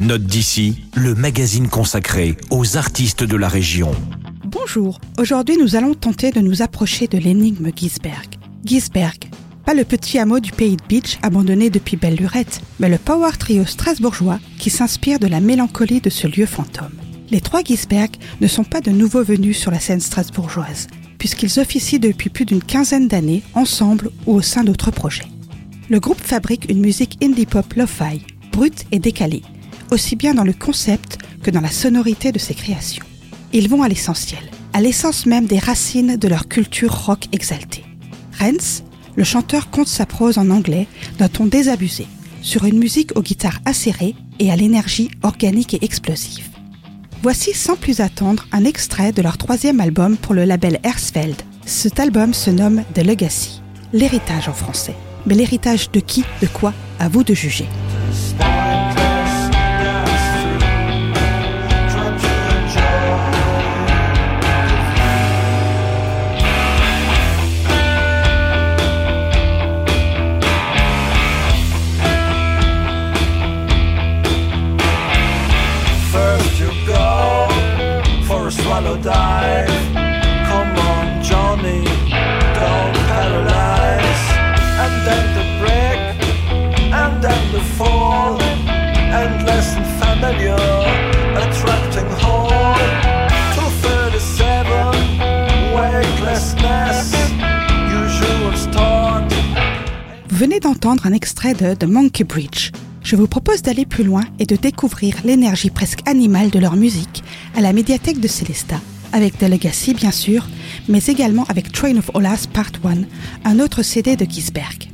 Note d'ici, le magazine consacré aux artistes de la région. Bonjour, aujourd'hui nous allons tenter de nous approcher de l'énigme Gisberg. Gisberg, pas le petit hameau du pays de Beach abandonné depuis belle lurette, mais le power trio strasbourgeois qui s'inspire de la mélancolie de ce lieu fantôme. Les trois Gisberg ne sont pas de nouveaux venus sur la scène strasbourgeoise, puisqu'ils officient depuis plus d'une quinzaine d'années ensemble ou au sein d'autres projets. Le groupe fabrique une musique indie pop lo-fi, brute et décalée, aussi bien dans le concept que dans la sonorité de ses créations. Ils vont à l'essentiel, à l'essence même des racines de leur culture rock exaltée. Renz, le chanteur compte sa prose en anglais d'un ton désabusé, sur une musique aux guitares acérées et à l'énergie organique et explosive. Voici sans plus attendre un extrait de leur troisième album pour le label Hersfeld. Cet album se nomme The Legacy, l'héritage en français. Mais l'héritage de qui, de quoi, à vous de juger. Venez d'entendre un extrait de The Monkey Bridge. Je vous propose d'aller plus loin et de découvrir l'énergie presque animale de leur musique à la médiathèque de Célesta, avec The Legacy bien sûr, mais également avec Train of Olas Part 1, un autre CD de Gisberg.